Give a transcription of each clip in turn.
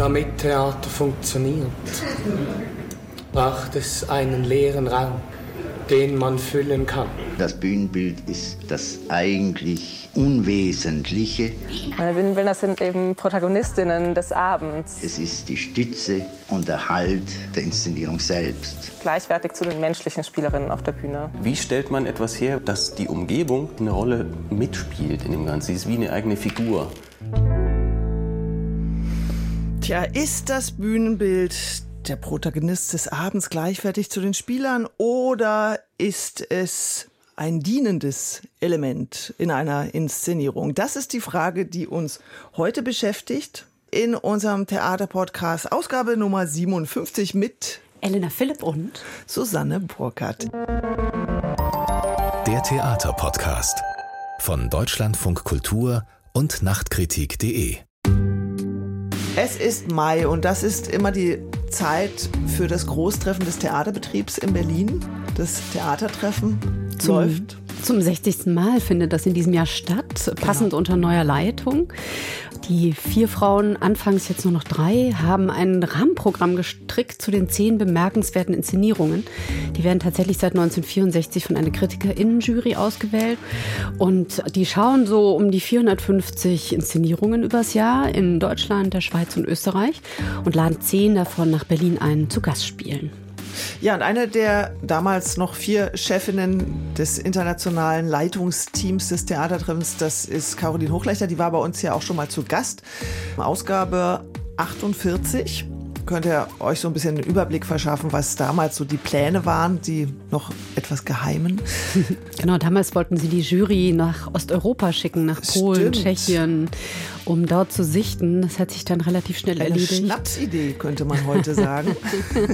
Damit Theater funktioniert, braucht es einen leeren Raum, den man füllen kann. Das Bühnenbild ist das eigentlich Unwesentliche. Meine Bühnenbildner sind eben Protagonistinnen des Abends. Es ist die Stütze und der Halt der Inszenierung selbst. Gleichwertig zu den menschlichen Spielerinnen auf der Bühne. Wie stellt man etwas her, dass die Umgebung eine Rolle mitspielt in dem Ganzen? Sie ist wie eine eigene Figur. Tja, ist das Bühnenbild der Protagonist des Abends gleichwertig zu den Spielern oder ist es ein dienendes Element in einer Inszenierung? Das ist die Frage, die uns heute beschäftigt in unserem Theaterpodcast Ausgabe Nummer 57 mit Elena Philipp und Susanne Burkhardt. Der Theaterpodcast von Deutschlandfunk Kultur und Nachtkritik.de. Es ist Mai und das ist immer die Zeit für das Großtreffen des Theaterbetriebs in Berlin. Das Theatertreffen zum, läuft. Zum 60. Mal findet das in diesem Jahr statt, passend genau. unter neuer Leitung. Die vier Frauen, anfangs jetzt nur noch drei, haben ein Rahmenprogramm gestrickt zu den zehn bemerkenswerten Inszenierungen. Die werden tatsächlich seit 1964 von einer Kritikerinnenjury ausgewählt. Und die schauen so um die 450 Inszenierungen übers Jahr in Deutschland, der Schweiz und Österreich und laden zehn davon nach Berlin ein zu Gastspielen. Ja, und eine der damals noch vier Chefinnen des internationalen Leitungsteams des Theatertreffens, das ist Caroline Hochleichter, die war bei uns ja auch schon mal zu Gast. Ausgabe 48 könnt ihr euch so ein bisschen einen Überblick verschaffen, was damals so die Pläne waren, die noch etwas geheimen. Genau, damals wollten sie die Jury nach Osteuropa schicken, nach Polen, Stimmt. Tschechien um dort zu sichten. Das hat sich dann relativ schnell Eine erledigt. Schnapsidee, könnte man heute sagen.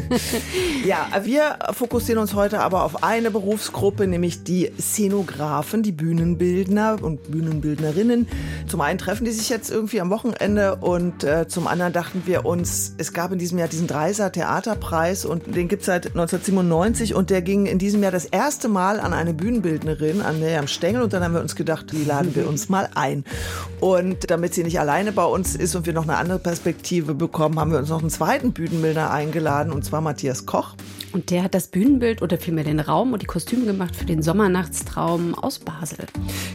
ja, wir fokussieren uns heute aber auf eine Berufsgruppe, nämlich die Szenografen, die Bühnenbildner und Bühnenbildnerinnen. Zum einen treffen die sich jetzt irgendwie am Wochenende und äh, zum anderen dachten wir uns, es gab in diesem Jahr diesen Dreiser Theaterpreis und den gibt es seit 1997 und der ging in diesem Jahr das erste Mal an eine Bühnenbildnerin, an Miriam Stengel und dann haben wir uns gedacht, die laden wir uns mal ein. Und damit sie nicht alleine bei uns ist und wir noch eine andere Perspektive bekommen, haben wir uns noch einen zweiten Bühnenbildner eingeladen, und zwar Matthias Koch. Und der hat das Bühnenbild oder vielmehr den Raum und die Kostüme gemacht für den Sommernachtstraum aus Basel.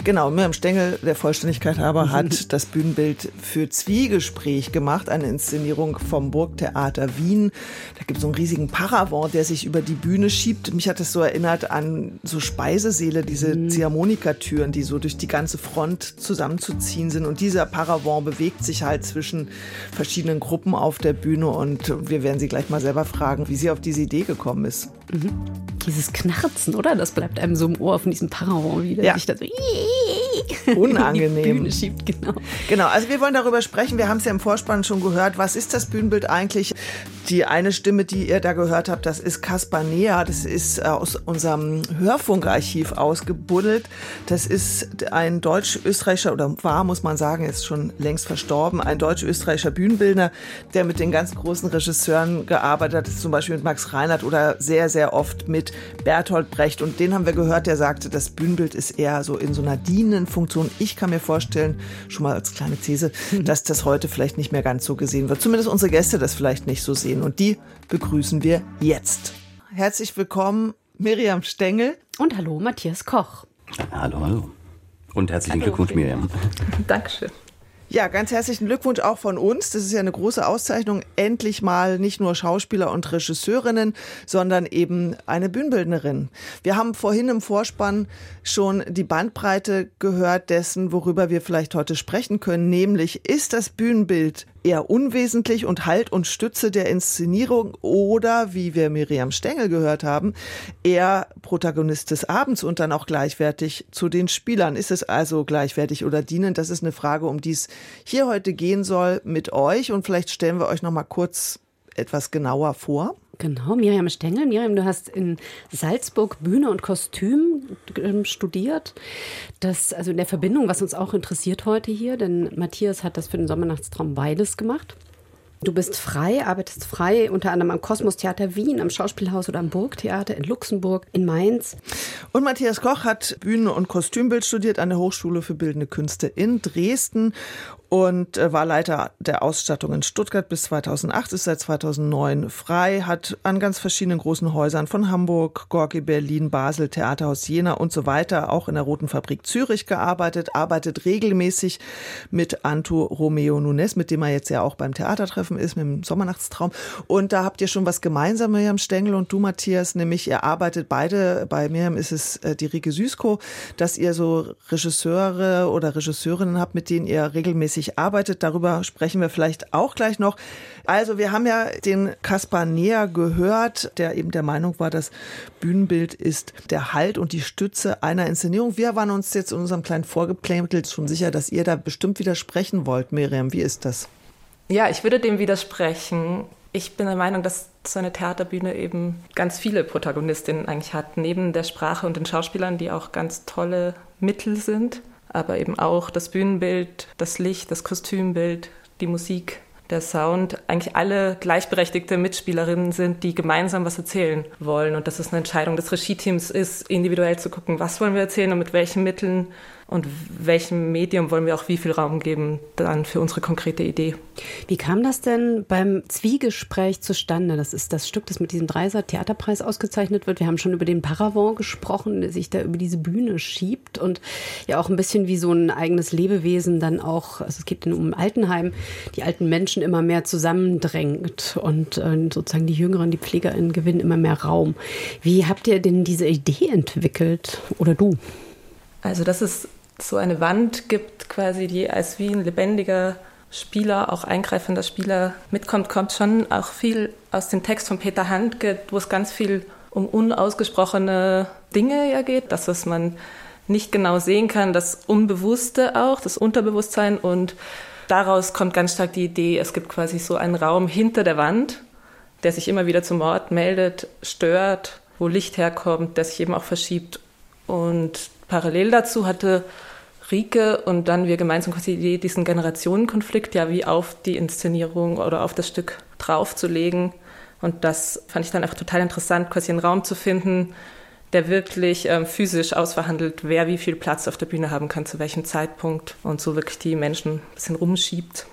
Genau, Miriam Stengel, der Vollständigkeit aber, hat das Bühnenbild für Zwiegespräch gemacht, eine Inszenierung vom Burgtheater Wien. Da gibt es so einen riesigen Paravent, der sich über die Bühne schiebt. Mich hat es so erinnert an so Speisesäle, diese mhm. Ziehharmonikatüren, die so durch die ganze Front zusammenzuziehen sind. Und dieser Paravent bewegt sich halt zwischen verschiedenen Gruppen auf der Bühne. Und wir werden Sie gleich mal selber fragen, wie Sie auf diese Idee gekommen ist. Mhm. Dieses Knarzen, oder? Das bleibt einem so im Ohr von diesem Paravent wieder. Ja. Sich da so Unangenehm. Bühne schiebt, genau. Genau, also wir wollen darüber sprechen. Wir haben es ja im Vorspann schon gehört. Was ist das Bühnenbild eigentlich? Die eine Stimme, die ihr da gehört habt, das ist Kaspar Nea. Das ist äh, aus unserem Hörfunkarchiv ausgebuddelt. Das ist ein deutsch-österreichischer, oder war, muss man sagen, ist schon längst verstorben, ein deutsch-österreichischer Bühnenbildner, der mit den ganz großen Regisseuren gearbeitet hat, zum Beispiel mit Max Reinhardt oder sehr, sehr oft mit Bertolt Brecht. Und den haben wir gehört, der sagte, das Bühnenbild ist eher so in so einer dienenden Funktion. Ich kann mir vorstellen, schon mal als kleine These, dass das heute vielleicht nicht mehr ganz so gesehen wird. Zumindest unsere Gäste das vielleicht nicht so sehen. Und die begrüßen wir jetzt. Herzlich willkommen, Miriam Stengel. Und hallo, Matthias Koch. Hallo, hallo. Und herzlichen hallo, Glückwunsch, Miriam. Dankeschön. Ja, ganz herzlichen Glückwunsch auch von uns. Das ist ja eine große Auszeichnung. Endlich mal nicht nur Schauspieler und Regisseurinnen, sondern eben eine Bühnenbildnerin. Wir haben vorhin im Vorspann schon die Bandbreite gehört dessen, worüber wir vielleicht heute sprechen können, nämlich ist das Bühnenbild eher unwesentlich und Halt und Stütze der Inszenierung oder, wie wir Miriam Stengel gehört haben, eher Protagonist des Abends und dann auch gleichwertig zu den Spielern. Ist es also gleichwertig oder dienend? Das ist eine Frage, um die es hier heute gehen soll mit euch und vielleicht stellen wir euch noch mal kurz etwas genauer vor. Genau, Miriam Stengel. Miriam, du hast in Salzburg Bühne und Kostüm ähm, studiert. Das, also in der Verbindung, was uns auch interessiert heute hier, denn Matthias hat das für den Sommernachtstraum beides gemacht. Du bist frei, arbeitest frei, unter anderem am Kosmos Theater Wien, am Schauspielhaus oder am Burgtheater in Luxemburg, in Mainz. Und Matthias Koch hat Bühne- und Kostümbild studiert an der Hochschule für Bildende Künste in Dresden und äh, war Leiter der Ausstattung in Stuttgart bis 2008, ist seit 2009 frei, hat an ganz verschiedenen großen Häusern von Hamburg, Gorki, Berlin, Basel, Theaterhaus Jena und so weiter, auch in der Roten Fabrik Zürich gearbeitet, arbeitet regelmäßig mit Anto Romeo Nunes, mit dem er jetzt ja auch beim Theatertreffen ist, mit dem Sommernachtstraum. Und da habt ihr schon was gemeinsam, Miriam Stengel und du, Matthias, nämlich ihr arbeitet beide, bei Miriam ist es äh, die Rike Süßko, dass ihr so Regisseure oder Regisseurinnen habt, mit denen ihr regelmäßig regelmäßig arbeitet. Darüber sprechen wir vielleicht auch gleich noch. Also wir haben ja den Kaspar Näher gehört, der eben der Meinung war, das Bühnenbild ist der Halt und die Stütze einer Inszenierung. Wir waren uns jetzt in unserem kleinen Vorgeplänkelt schon sicher, dass ihr da bestimmt widersprechen wollt. Miriam, wie ist das? Ja, ich würde dem widersprechen. Ich bin der Meinung, dass so eine Theaterbühne eben ganz viele Protagonistinnen eigentlich hat, neben der Sprache und den Schauspielern, die auch ganz tolle Mittel sind aber eben auch das Bühnenbild, das Licht, das Kostümbild, die Musik, der Sound, eigentlich alle gleichberechtigte Mitspielerinnen sind, die gemeinsam was erzählen wollen. Und dass es eine Entscheidung des Regie-Teams ist, individuell zu gucken, was wollen wir erzählen und mit welchen Mitteln und welchem Medium wollen wir auch wie viel Raum geben dann für unsere konkrete Idee. Wie kam das denn beim Zwiegespräch zustande? Das ist das Stück, das mit diesem Dreiser Theaterpreis ausgezeichnet wird. Wir haben schon über den Paravent gesprochen, der sich da über diese Bühne schiebt und ja auch ein bisschen wie so ein eigenes Lebewesen dann auch, also es geht um Altenheim, die alten Menschen immer mehr zusammendrängt und äh, sozusagen die Jüngeren, die PflegerInnen gewinnen immer mehr Raum. Wie habt ihr denn diese Idee entwickelt oder du? Also das ist so eine Wand gibt, quasi, die als wie ein lebendiger Spieler, auch eingreifender Spieler mitkommt, kommt schon auch viel aus dem Text von Peter Handke, wo es ganz viel um unausgesprochene Dinge ja geht, das, was man nicht genau sehen kann, das Unbewusste auch, das Unterbewusstsein. Und daraus kommt ganz stark die Idee, es gibt quasi so einen Raum hinter der Wand, der sich immer wieder zum Ort meldet, stört, wo Licht herkommt, der sich eben auch verschiebt. Und parallel dazu hatte Rike und dann wir gemeinsam quasi diesen Generationenkonflikt ja wie auf die Inszenierung oder auf das Stück draufzulegen. Und das fand ich dann einfach total interessant, quasi einen Raum zu finden, der wirklich ähm, physisch ausverhandelt, wer wie viel Platz auf der Bühne haben kann, zu welchem Zeitpunkt und so wirklich die Menschen ein bisschen rumschiebt.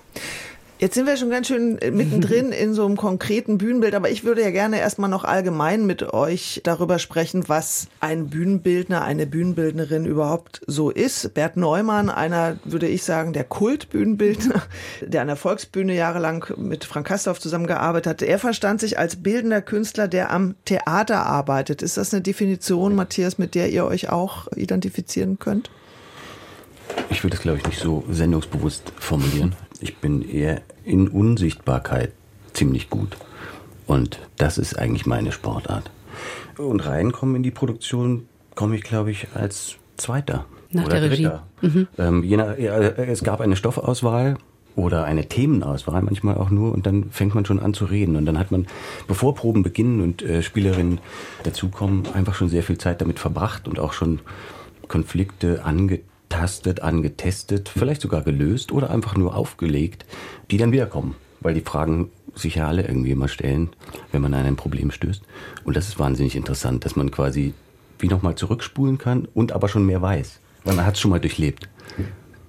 Jetzt sind wir schon ganz schön äh, mittendrin in so einem konkreten Bühnenbild, aber ich würde ja gerne erstmal noch allgemein mit euch darüber sprechen, was ein Bühnenbildner, eine Bühnenbildnerin überhaupt so ist. Bert Neumann, einer, würde ich sagen, der Kultbühnenbildner, der an der Volksbühne jahrelang mit Frank Kastorf zusammengearbeitet hat, er verstand sich als bildender Künstler, der am Theater arbeitet. Ist das eine Definition, Matthias, mit der ihr euch auch identifizieren könnt? Ich würde es, glaube ich, nicht so sendungsbewusst formulieren. Ich bin eher in Unsichtbarkeit ziemlich gut. Und das ist eigentlich meine Sportart. Und reinkommen in die Produktion komme ich, glaube ich, als Zweiter. Nach oder der Dritter. Regie. Mhm. Ähm, nach, ja, es gab eine Stoffauswahl oder eine Themenauswahl manchmal auch nur und dann fängt man schon an zu reden und dann hat man, bevor Proben beginnen und äh, Spielerinnen dazukommen, einfach schon sehr viel Zeit damit verbracht und auch schon Konflikte angetan angetastet, angetestet, vielleicht sogar gelöst oder einfach nur aufgelegt, die dann wiederkommen. Weil die Fragen sich ja alle irgendwie immer stellen, wenn man an ein Problem stößt. Und das ist wahnsinnig interessant, dass man quasi wie nochmal zurückspulen kann und aber schon mehr weiß. Weil man hat es schon mal durchlebt.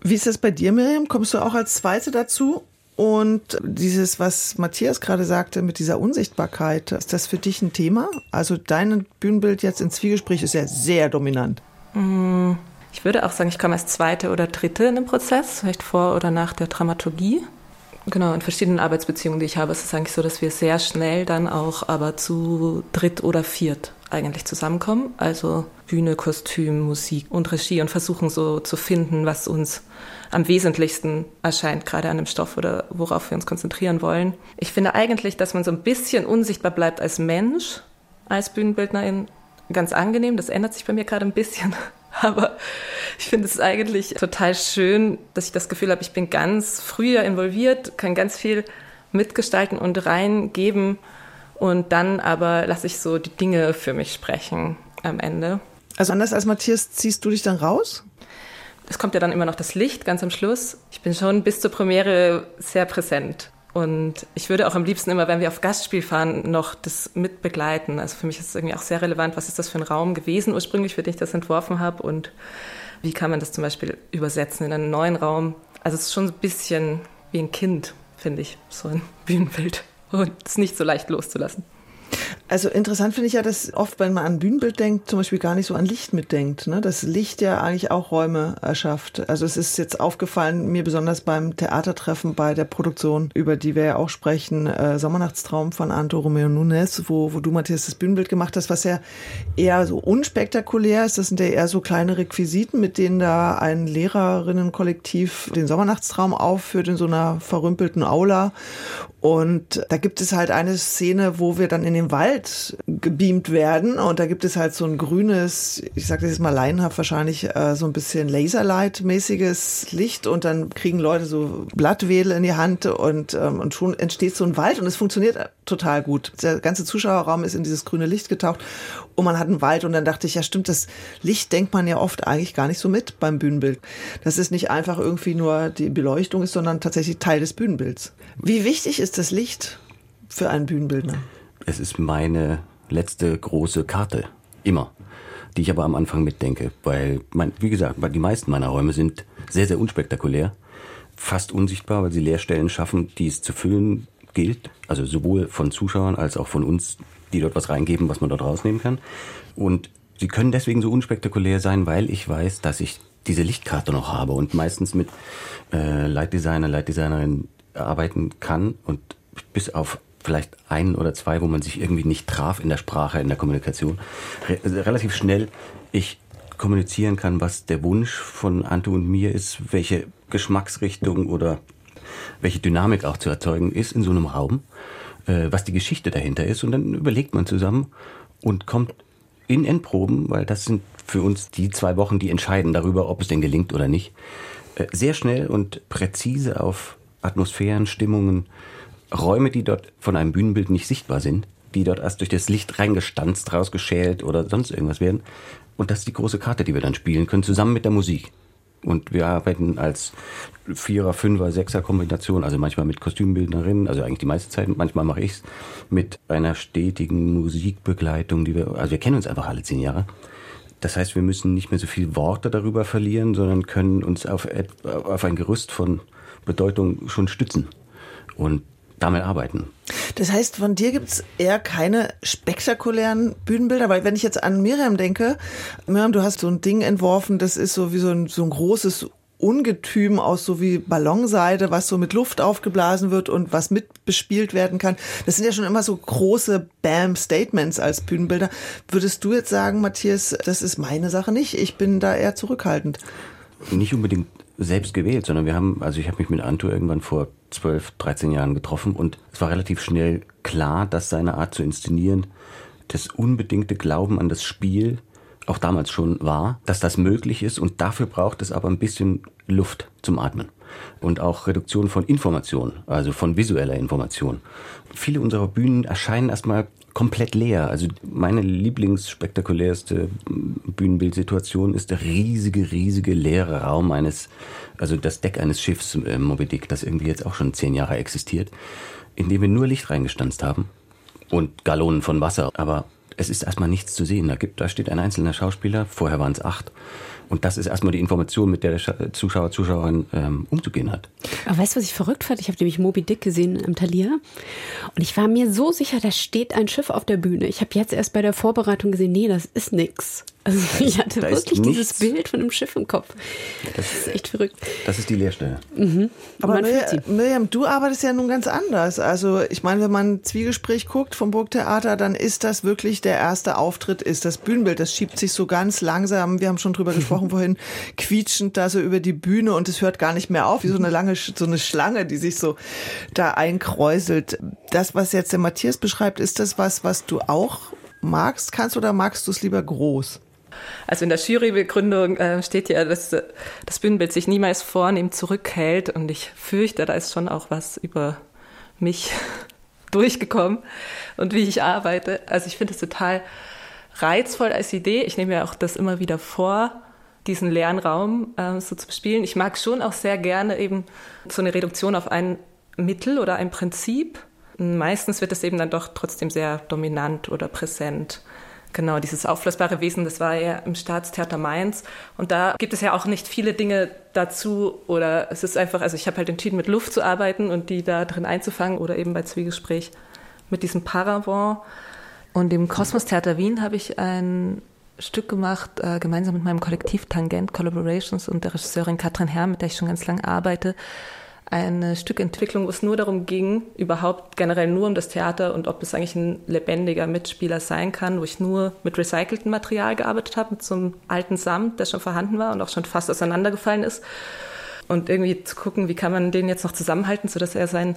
Wie ist das bei dir, Miriam? Kommst du auch als Zweite dazu? Und dieses, was Matthias gerade sagte mit dieser Unsichtbarkeit, ist das für dich ein Thema? Also dein Bühnenbild jetzt in Zwiegespräch ist ja sehr dominant. Mm, ich würde auch sagen, ich komme als zweite oder dritte in dem Prozess, vielleicht vor oder nach der Dramaturgie. Genau, in verschiedenen Arbeitsbeziehungen, die ich habe, ist es eigentlich so, dass wir sehr schnell dann auch aber zu dritt oder viert eigentlich zusammenkommen. Also Bühne, Kostüm, Musik und Regie und versuchen so zu finden, was uns am wesentlichsten erscheint, gerade an dem Stoff oder worauf wir uns konzentrieren wollen. Ich finde eigentlich, dass man so ein bisschen unsichtbar bleibt als Mensch, als Bühnenbildnerin, ganz angenehm. Das ändert sich bei mir gerade ein bisschen. Aber ich finde es eigentlich total schön, dass ich das Gefühl habe, ich bin ganz früher involviert, kann ganz viel mitgestalten und reingeben. Und dann aber lasse ich so die Dinge für mich sprechen am Ende. Also anders als Matthias, ziehst du dich dann raus? Es kommt ja dann immer noch das Licht ganz am Schluss. Ich bin schon bis zur Premiere sehr präsent. Und ich würde auch am liebsten immer, wenn wir auf Gastspiel fahren, noch das mitbegleiten. Also für mich ist es irgendwie auch sehr relevant, was ist das für ein Raum gewesen ursprünglich, für den ich das entworfen habe und wie kann man das zum Beispiel übersetzen in einen neuen Raum. Also es ist schon ein bisschen wie ein Kind, finde ich, so ein Bühnenbild. Und es ist nicht so leicht loszulassen. Also interessant finde ich ja, dass oft, wenn man an Bühnenbild denkt, zum Beispiel gar nicht so an Licht mitdenkt. Ne? Das Licht ja eigentlich auch Räume erschafft. Also es ist jetzt aufgefallen, mir besonders beim Theatertreffen bei der Produktion, über die wir ja auch sprechen, äh, Sommernachtstraum von Anto Romeo Nunes, wo, wo du, Matthias, das Bühnenbild gemacht hast, was ja eher so unspektakulär ist. Das sind ja eher so kleine Requisiten, mit denen da ein Lehrerinnenkollektiv den Sommernachtstraum aufführt in so einer verrümpelten Aula. Und da gibt es halt eine Szene, wo wir dann in den Wald gebeamt werden. Und da gibt es halt so ein grünes, ich sage das jetzt mal laienhaft, wahrscheinlich äh, so ein bisschen Laserlight-mäßiges Licht. Und dann kriegen Leute so Blattwedel in die Hand und, ähm, und schon entsteht so ein Wald. Und es funktioniert total gut. Der ganze Zuschauerraum ist in dieses grüne Licht getaucht und man hat einen Wald. Und dann dachte ich, ja stimmt, das Licht denkt man ja oft eigentlich gar nicht so mit beim Bühnenbild. Dass es nicht einfach irgendwie nur die Beleuchtung ist, sondern tatsächlich Teil des Bühnenbilds. Wie wichtig ist das Licht für einen Bühnenbildner? Es ist meine letzte große Karte. Immer. Die ich aber am Anfang mitdenke. Weil, mein, wie gesagt, die meisten meiner Räume sind sehr, sehr unspektakulär. Fast unsichtbar, weil sie Leerstellen schaffen, die es zu füllen gilt. Also sowohl von Zuschauern als auch von uns, die dort was reingeben, was man dort rausnehmen kann. Und sie können deswegen so unspektakulär sein, weil ich weiß, dass ich diese Lichtkarte noch habe und meistens mit äh, Lightdesigner, Lightdesignerin arbeiten kann und bis auf vielleicht ein oder zwei, wo man sich irgendwie nicht traf in der Sprache, in der Kommunikation, re relativ schnell ich kommunizieren kann, was der Wunsch von Anto und mir ist, welche Geschmacksrichtung oder welche Dynamik auch zu erzeugen ist in so einem Raum, äh, was die Geschichte dahinter ist. Und dann überlegt man zusammen und kommt in Endproben, weil das sind für uns die zwei Wochen, die entscheiden darüber, ob es denn gelingt oder nicht, äh, sehr schnell und präzise auf Atmosphären, Stimmungen, Räume, die dort von einem Bühnenbild nicht sichtbar sind, die dort erst durch das Licht reingestanzt, rausgeschält oder sonst irgendwas werden. Und das ist die große Karte, die wir dann spielen können, zusammen mit der Musik. Und wir arbeiten als Vierer, Fünfer, Sechser Kombination, also manchmal mit Kostümbildnerinnen, also eigentlich die meiste Zeit, manchmal mache ich's mit einer stetigen Musikbegleitung, die wir, also wir kennen uns einfach alle zehn Jahre. Das heißt, wir müssen nicht mehr so viel Worte darüber verlieren, sondern können uns auf, auf ein Gerüst von Bedeutung schon stützen und damit arbeiten. Das heißt, von dir gibt's eher keine spektakulären Bühnenbilder, weil wenn ich jetzt an Miriam denke, Miriam, du hast so ein Ding entworfen, das ist so wie so ein, so ein großes Ungetüm aus so wie Ballonseide, was so mit Luft aufgeblasen wird und was mitbespielt werden kann. Das sind ja schon immer so große Bam-Statements als Bühnenbilder. Würdest du jetzt sagen, Matthias, das ist meine Sache nicht? Ich bin da eher zurückhaltend. Nicht unbedingt selbst gewählt, sondern wir haben, also ich habe mich mit Anto irgendwann vor 12, 13 Jahren getroffen und es war relativ schnell klar, dass seine Art zu inszenieren das unbedingte Glauben an das Spiel auch damals schon war, dass das möglich ist und dafür braucht es aber ein bisschen Luft zum Atmen und auch Reduktion von Information, also von visueller Information. Viele unserer Bühnen erscheinen erstmal komplett leer. Also meine lieblingsspektakulärste Bühnenbildsituation ist der riesige, riesige leere Raum eines, also das Deck eines Schiffs äh, Moby Dick, das irgendwie jetzt auch schon zehn Jahre existiert, in dem wir nur Licht reingestanzt haben und Gallonen von Wasser. Aber es ist erstmal nichts zu sehen. Da, gibt, da steht ein einzelner Schauspieler, vorher waren es acht. Und das ist erstmal die Information, mit der der Zuschauer, Zuschauerin ähm, umzugehen hat. Aber weißt du, was ich verrückt fand? Ich habe nämlich Moby Dick gesehen im Talier. Und ich war mir so sicher, da steht ein Schiff auf der Bühne. Ich habe jetzt erst bei der Vorbereitung gesehen, nee, das ist nix. Also da ich hatte wirklich dieses Bild von einem Schiff im Kopf. Das, das, ist echt verrückt. Das ist die Leerstelle. Mhm. Aber Miriam, Miriam, du arbeitest ja nun ganz anders. Also ich meine, wenn man Zwiegespräch guckt vom Burgtheater, dann ist das wirklich der erste Auftritt, ist das Bühnenbild. Das schiebt sich so ganz langsam, wir haben schon drüber gesprochen vorhin, quietschend da so über die Bühne und es hört gar nicht mehr auf, wie so eine lange, so eine Schlange, die sich so da einkräuselt. Das, was jetzt der Matthias beschreibt, ist das was, was du auch magst, kannst oder magst du es lieber groß? Also in der Jurybegründung äh, steht ja, dass äh, das Bühnenbild sich niemals vornehm zurückhält und ich fürchte, da ist schon auch was über mich durchgekommen und wie ich arbeite. Also ich finde es total reizvoll als Idee. Ich nehme ja auch das immer wieder vor, diesen leeren Raum äh, so zu bespielen. Ich mag schon auch sehr gerne eben so eine Reduktion auf ein Mittel oder ein Prinzip. Meistens wird es eben dann doch trotzdem sehr dominant oder präsent Genau, dieses auflösbare Wesen, das war ja im Staatstheater Mainz. Und da gibt es ja auch nicht viele Dinge dazu. Oder es ist einfach, also ich habe halt entschieden, mit Luft zu arbeiten und die da drin einzufangen oder eben bei Zwiegespräch mit diesem Paravent. Und im Kosmos Theater Wien habe ich ein Stück gemacht, äh, gemeinsam mit meinem Kollektiv Tangent Collaborations und der Regisseurin Katrin Herr, mit der ich schon ganz lange arbeite eine Stückentwicklung, wo es nur darum ging, überhaupt generell nur um das Theater und ob es eigentlich ein lebendiger Mitspieler sein kann, wo ich nur mit recyceltem Material gearbeitet habe, mit so einem alten Samt, der schon vorhanden war und auch schon fast auseinandergefallen ist. Und irgendwie zu gucken, wie kann man den jetzt noch zusammenhalten, sodass er seinen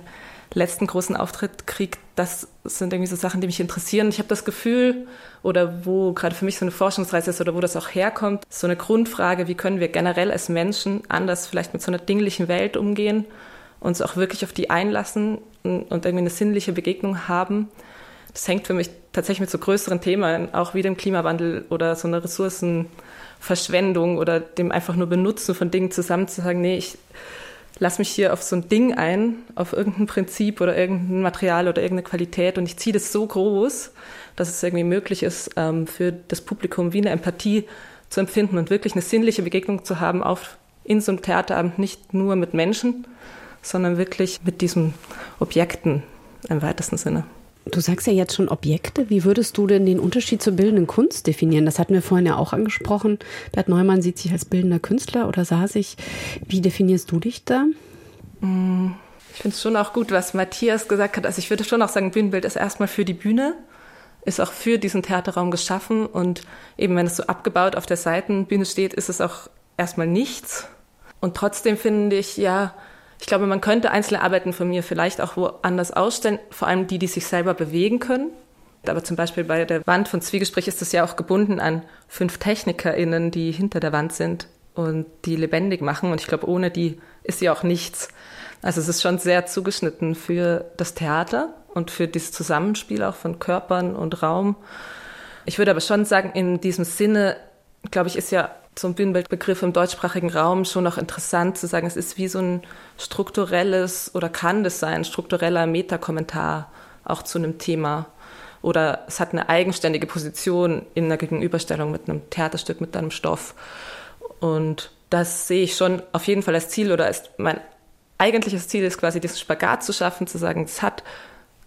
letzten großen Auftritt kriegt, das sind irgendwie so Sachen, die mich interessieren. Ich habe das Gefühl, oder wo gerade für mich so eine Forschungsreise ist oder wo das auch herkommt, so eine Grundfrage, wie können wir generell als Menschen anders vielleicht mit so einer dinglichen Welt umgehen, uns auch wirklich auf die einlassen und, und irgendwie eine sinnliche Begegnung haben. Das hängt für mich tatsächlich mit so größeren Themen, auch wie dem Klimawandel oder so einer Ressourcenverschwendung oder dem einfach nur Benutzen von Dingen zusammen zu sagen, nee, ich lass mich hier auf so ein Ding ein, auf irgendein Prinzip oder irgendein Material oder irgendeine Qualität und ich ziehe das so groß, dass es irgendwie möglich ist, ähm, für das Publikum wie eine Empathie zu empfinden und wirklich eine sinnliche Begegnung zu haben auf, in so einem Theaterabend, nicht nur mit Menschen, sondern wirklich mit diesen Objekten im weitesten Sinne. Du sagst ja jetzt schon Objekte. Wie würdest du denn den Unterschied zur bildenden Kunst definieren? Das hatten wir vorhin ja auch angesprochen. Bert Neumann sieht sich als bildender Künstler oder sah sich. Wie definierst du dich da? Ich finde es schon auch gut, was Matthias gesagt hat. Also ich würde schon auch sagen, Bühnenbild ist erstmal für die Bühne, ist auch für diesen Theaterraum geschaffen und eben wenn es so abgebaut auf der Seitenbühne steht, ist es auch erstmal nichts. Und trotzdem finde ich, ja, ich glaube, man könnte einzelne Arbeiten von mir vielleicht auch woanders ausstellen, vor allem die, die sich selber bewegen können. Aber zum Beispiel bei der Wand von Zwiegespräch ist das ja auch gebunden an fünf TechnikerInnen, die hinter der Wand sind und die lebendig machen. Und ich glaube, ohne die ist sie auch nichts. Also es ist schon sehr zugeschnitten für das Theater und für dieses Zusammenspiel auch von Körpern und Raum. Ich würde aber schon sagen, in diesem Sinne, glaube ich, ist ja ein Bühnenbildbegriff im deutschsprachigen Raum schon noch interessant zu sagen, es ist wie so ein strukturelles oder kann das sein, struktureller Metakommentar auch zu einem Thema. Oder es hat eine eigenständige Position in der Gegenüberstellung mit einem Theaterstück, mit einem Stoff. Und das sehe ich schon auf jeden Fall als Ziel oder als mein eigentliches Ziel ist quasi diesen Spagat zu schaffen, zu sagen, es hat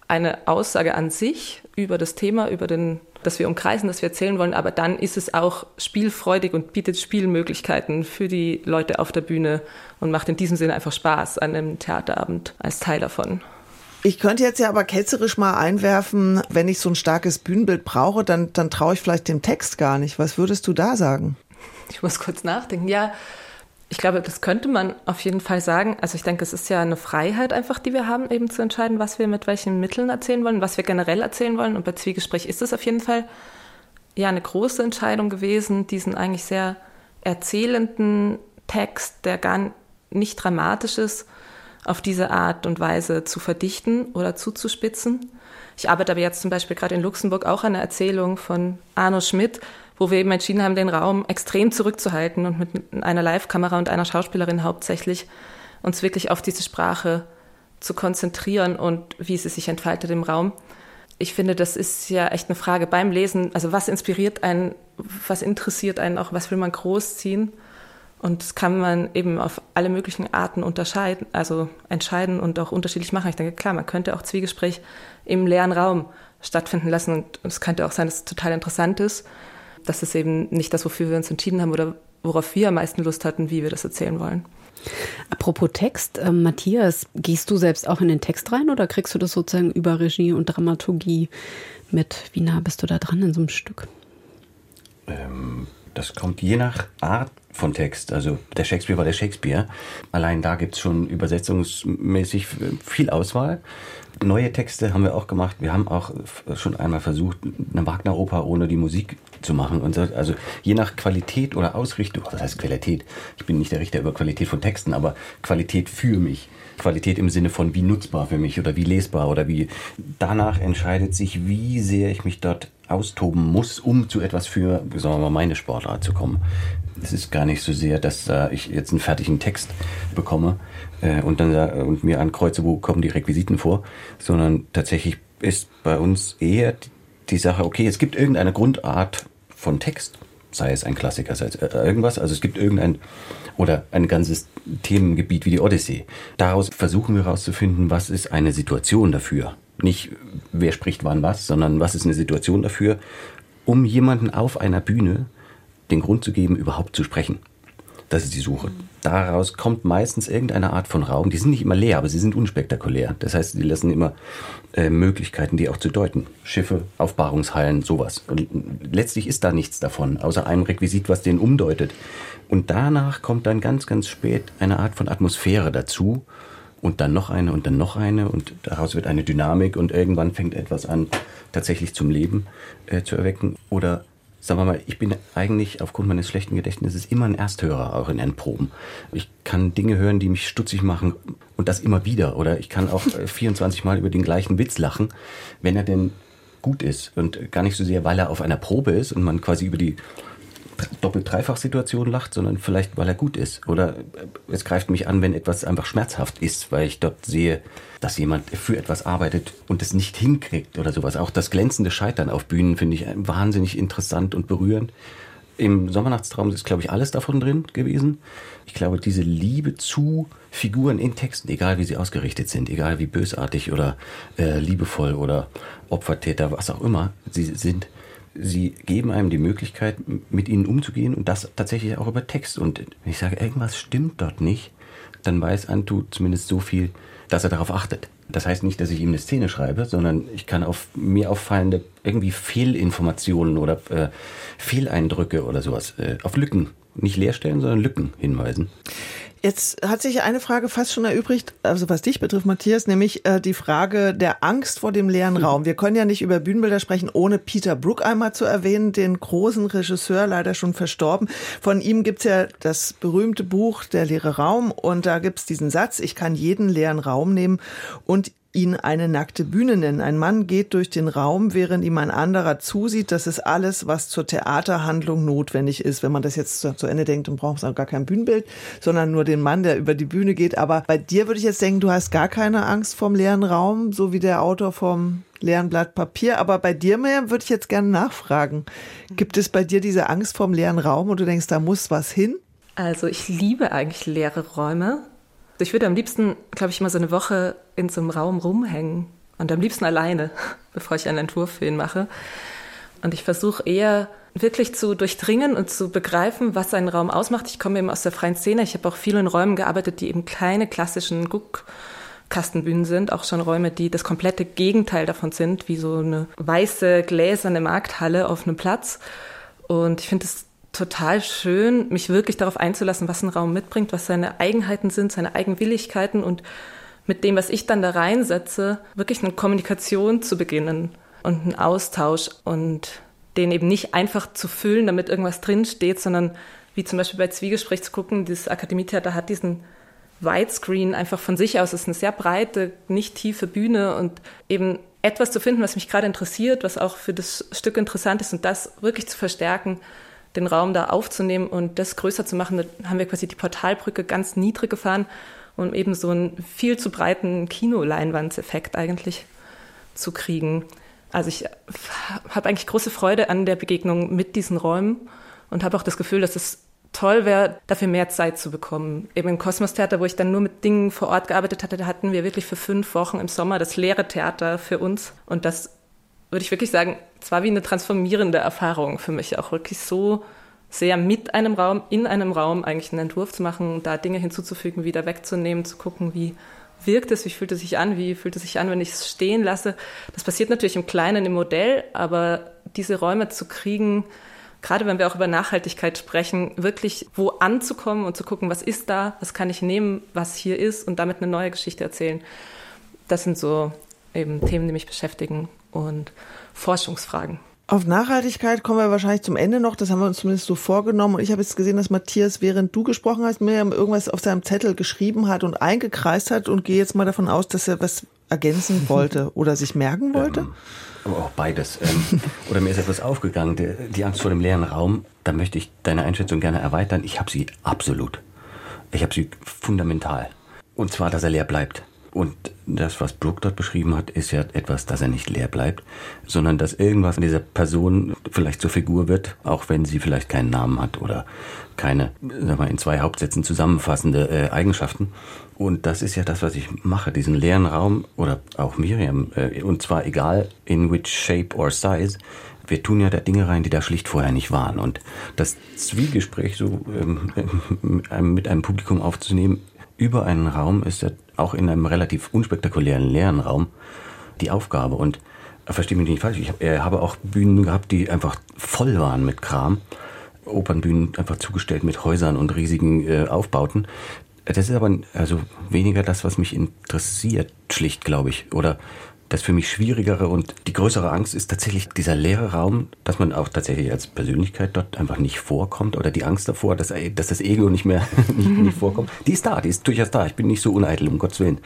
eine Aussage an sich über das Thema, über den, das wir umkreisen, das wir erzählen wollen, aber dann ist es auch spielfreudig und bietet Spielmöglichkeiten für die Leute auf der Bühne und macht in diesem Sinne einfach Spaß an einem Theaterabend als Teil davon. Ich könnte jetzt ja aber ketzerisch mal einwerfen, wenn ich so ein starkes Bühnenbild brauche, dann, dann traue ich vielleicht dem Text gar nicht. Was würdest du da sagen? Ich muss kurz nachdenken. Ja, ich glaube, das könnte man auf jeden Fall sagen. Also ich denke, es ist ja eine Freiheit einfach, die wir haben, eben zu entscheiden, was wir mit welchen Mitteln erzählen wollen, was wir generell erzählen wollen. Und bei Zwiegespräch ist es auf jeden Fall ja eine große Entscheidung gewesen, diesen eigentlich sehr erzählenden Text, der gar nicht dramatisch ist, auf diese Art und Weise zu verdichten oder zuzuspitzen. Ich arbeite aber jetzt zum Beispiel gerade in Luxemburg auch an einer Erzählung von Arno Schmidt, wo wir eben entschieden haben, den Raum extrem zurückzuhalten und mit einer Live-Kamera und einer Schauspielerin hauptsächlich uns wirklich auf diese Sprache zu konzentrieren und wie sie sich entfaltet im Raum. Ich finde, das ist ja echt eine Frage beim Lesen. Also was inspiriert einen, was interessiert einen auch, was will man großziehen? Und das kann man eben auf alle möglichen Arten unterscheiden, also entscheiden und auch unterschiedlich machen. Ich denke, klar, man könnte auch Zwiegespräch im leeren Raum stattfinden lassen und es könnte auch sein, dass es total interessant ist das ist eben nicht das, wofür wir uns entschieden haben oder worauf wir am meisten Lust hatten, wie wir das erzählen wollen. Apropos Text, äh, Matthias, gehst du selbst auch in den Text rein oder kriegst du das sozusagen über Regie und Dramaturgie mit? Wie nah bist du da dran in so einem Stück? Ähm, das kommt je nach Art von Text. Also der Shakespeare war der Shakespeare. Allein da gibt es schon übersetzungsmäßig viel Auswahl. Neue Texte haben wir auch gemacht. Wir haben auch schon einmal versucht, eine Wagner-Oper ohne die Musik zu machen. Und also je nach Qualität oder Ausrichtung, das heißt Qualität, ich bin nicht der Richter über Qualität von Texten, aber Qualität für mich. Qualität im Sinne von wie nutzbar für mich oder wie lesbar oder wie. Danach entscheidet sich, wie sehr ich mich dort austoben muss, um zu etwas für, sagen wir mal, meine Sportart zu kommen. Es ist gar nicht so sehr, dass äh, ich jetzt einen fertigen Text bekomme äh, und dann äh, und mir ankreuze, wo kommen die Requisiten vor, sondern tatsächlich ist bei uns eher die Sache, okay, es gibt irgendeine Grundart von Text, sei es ein Klassiker, sei es äh, irgendwas, also es gibt irgendein oder ein ganzes Themengebiet wie die Odyssee. Daraus versuchen wir herauszufinden, was ist eine Situation dafür. Nicht wer spricht wann was, sondern was ist eine Situation dafür, um jemanden auf einer Bühne den Grund zu geben, überhaupt zu sprechen. Das ist die Suche. Daraus kommt meistens irgendeine Art von Raum. Die sind nicht immer leer, aber sie sind unspektakulär. Das heißt, sie lassen immer äh, Möglichkeiten, die auch zu deuten. Schiffe, Aufbahrungshallen, sowas. Und letztlich ist da nichts davon, außer einem Requisit, was den umdeutet. Und danach kommt dann ganz, ganz spät eine Art von Atmosphäre dazu. Und dann noch eine und dann noch eine. Und daraus wird eine Dynamik und irgendwann fängt etwas an, tatsächlich zum Leben äh, zu erwecken. Oder sagen wir mal, ich bin eigentlich aufgrund meines schlechten Gedächtnisses immer ein Ersthörer, auch in Endproben. Ich kann Dinge hören, die mich stutzig machen und das immer wieder. Oder ich kann auch 24 Mal über den gleichen Witz lachen, wenn er denn gut ist und gar nicht so sehr, weil er auf einer Probe ist und man quasi über die Doppel-Dreifach-Situation lacht, sondern vielleicht, weil er gut ist. Oder es greift mich an, wenn etwas einfach schmerzhaft ist, weil ich dort sehe, dass jemand für etwas arbeitet und es nicht hinkriegt oder sowas. Auch das glänzende Scheitern auf Bühnen finde ich wahnsinnig interessant und berührend. Im Sommernachtstraum ist, glaube ich, alles davon drin gewesen. Ich glaube, diese Liebe zu Figuren in Texten, egal wie sie ausgerichtet sind, egal wie bösartig oder äh, liebevoll oder Opfertäter, was auch immer sie sind, sie geben einem die Möglichkeit, mit ihnen umzugehen und das tatsächlich auch über Text. Und wenn ich sage, irgendwas stimmt dort nicht, dann weiß Antu zumindest so viel, dass er darauf achtet. Das heißt nicht, dass ich ihm eine Szene schreibe, sondern ich kann auf mir auffallende irgendwie Fehlinformationen oder äh, Fehleindrücke oder sowas äh, auf Lücken, nicht leerstellen, sondern Lücken hinweisen. Jetzt hat sich eine Frage fast schon erübrigt, also was dich betrifft, Matthias, nämlich äh, die Frage der Angst vor dem leeren Raum. Wir können ja nicht über Bühnenbilder sprechen, ohne Peter Brook einmal zu erwähnen, den großen Regisseur, leider schon verstorben. Von ihm gibt's ja das berühmte Buch Der leere Raum und da gibt's diesen Satz, ich kann jeden leeren Raum nehmen und ihn eine nackte Bühne nennen. Ein Mann geht durch den Raum, während ihm ein anderer zusieht. Das ist alles, was zur Theaterhandlung notwendig ist. Wenn man das jetzt zu, Ende denkt, dann braucht man gar kein Bühnenbild, sondern nur den Mann, der über die Bühne geht. Aber bei dir würde ich jetzt denken, du hast gar keine Angst vom leeren Raum, so wie der Autor vom leeren Blatt Papier. Aber bei dir mehr würde ich jetzt gerne nachfragen. Gibt es bei dir diese Angst vom leeren Raum und du denkst, da muss was hin? Also ich liebe eigentlich leere Räume. Ich würde am liebsten, glaube ich, immer so eine Woche in so einem Raum rumhängen und am liebsten alleine, bevor ich einen Entwurf für ihn mache. Und ich versuche eher wirklich zu durchdringen und zu begreifen, was einen Raum ausmacht. Ich komme eben aus der freien Szene. Ich habe auch viel in Räumen gearbeitet, die eben kleine klassischen Guckkastenbühnen sind, auch schon Räume, die das komplette Gegenteil davon sind, wie so eine weiße gläserne Markthalle auf einem Platz. Und ich finde es total schön, mich wirklich darauf einzulassen, was ein Raum mitbringt, was seine Eigenheiten sind, seine Eigenwilligkeiten und mit dem, was ich dann da reinsetze, wirklich eine Kommunikation zu beginnen und einen Austausch und den eben nicht einfach zu füllen, damit irgendwas drinsteht, sondern wie zum Beispiel bei Zwiegespräch zu gucken, dieses Akademietheater hat diesen Widescreen einfach von sich aus, es ist eine sehr breite, nicht tiefe Bühne und eben etwas zu finden, was mich gerade interessiert, was auch für das Stück interessant ist und das wirklich zu verstärken den Raum da aufzunehmen und das größer zu machen. Haben wir quasi die Portalbrücke ganz niedrig gefahren, um eben so einen viel zu breiten Kinoleinwandseffekt eigentlich zu kriegen. Also ich habe eigentlich große Freude an der Begegnung mit diesen Räumen und habe auch das Gefühl, dass es toll wäre, dafür mehr Zeit zu bekommen. Eben im Kosmos Theater, wo ich dann nur mit Dingen vor Ort gearbeitet hatte, da hatten wir wirklich für fünf Wochen im Sommer das leere Theater für uns. Und das würde ich wirklich sagen, es war wie eine transformierende Erfahrung für mich, auch wirklich so sehr mit einem Raum, in einem Raum eigentlich einen Entwurf zu machen, da Dinge hinzuzufügen, wieder wegzunehmen, zu gucken, wie wirkt es, wie fühlt es sich an, wie fühlt es sich an, wenn ich es stehen lasse. Das passiert natürlich im Kleinen im Modell, aber diese Räume zu kriegen, gerade wenn wir auch über Nachhaltigkeit sprechen, wirklich wo anzukommen und zu gucken, was ist da, was kann ich nehmen, was hier ist und damit eine neue Geschichte erzählen. Das sind so eben Themen, die mich beschäftigen und Forschungsfragen. Auf Nachhaltigkeit kommen wir wahrscheinlich zum Ende noch. Das haben wir uns zumindest so vorgenommen. Und ich habe jetzt gesehen, dass Matthias, während du gesprochen hast, mir irgendwas auf seinem Zettel geschrieben hat und eingekreist hat und gehe jetzt mal davon aus, dass er was ergänzen wollte oder sich merken wollte. Ähm, aber auch beides. Ähm, oder mir ist etwas aufgegangen. Die, die Angst vor dem leeren Raum, da möchte ich deine Einschätzung gerne erweitern. Ich habe sie absolut. Ich habe sie fundamental. Und zwar, dass er leer bleibt Und das, was Brooke dort beschrieben hat, ist ja etwas, dass er nicht leer bleibt, sondern dass irgendwas in dieser Person vielleicht zur Figur wird, auch wenn sie vielleicht keinen Namen hat oder keine, sag mal, in zwei Hauptsätzen zusammenfassende äh, Eigenschaften. Und das ist ja das, was ich mache, diesen leeren Raum oder auch Miriam, äh, und zwar egal in which shape or size, wir tun ja da Dinge rein, die da schlicht vorher nicht waren. Und das Zwiegespräch so ähm, mit einem Publikum aufzunehmen über einen Raum ist ja auch in einem relativ unspektakulären leeren Raum die Aufgabe. Und äh, verstehe mich nicht falsch, ich habe auch Bühnen gehabt, die einfach voll waren mit Kram. Opernbühnen einfach zugestellt mit Häusern und riesigen äh, Aufbauten. Das ist aber also weniger das, was mich interessiert, schlicht, glaube ich. Oder das für mich schwierigere und die größere Angst ist tatsächlich dieser leere Raum, dass man auch tatsächlich als Persönlichkeit dort einfach nicht vorkommt oder die Angst davor, dass, dass das Ego nicht mehr nicht, nicht vorkommt. Die ist da, die ist durchaus da. Ich bin nicht so uneitel, um Gottes Willen.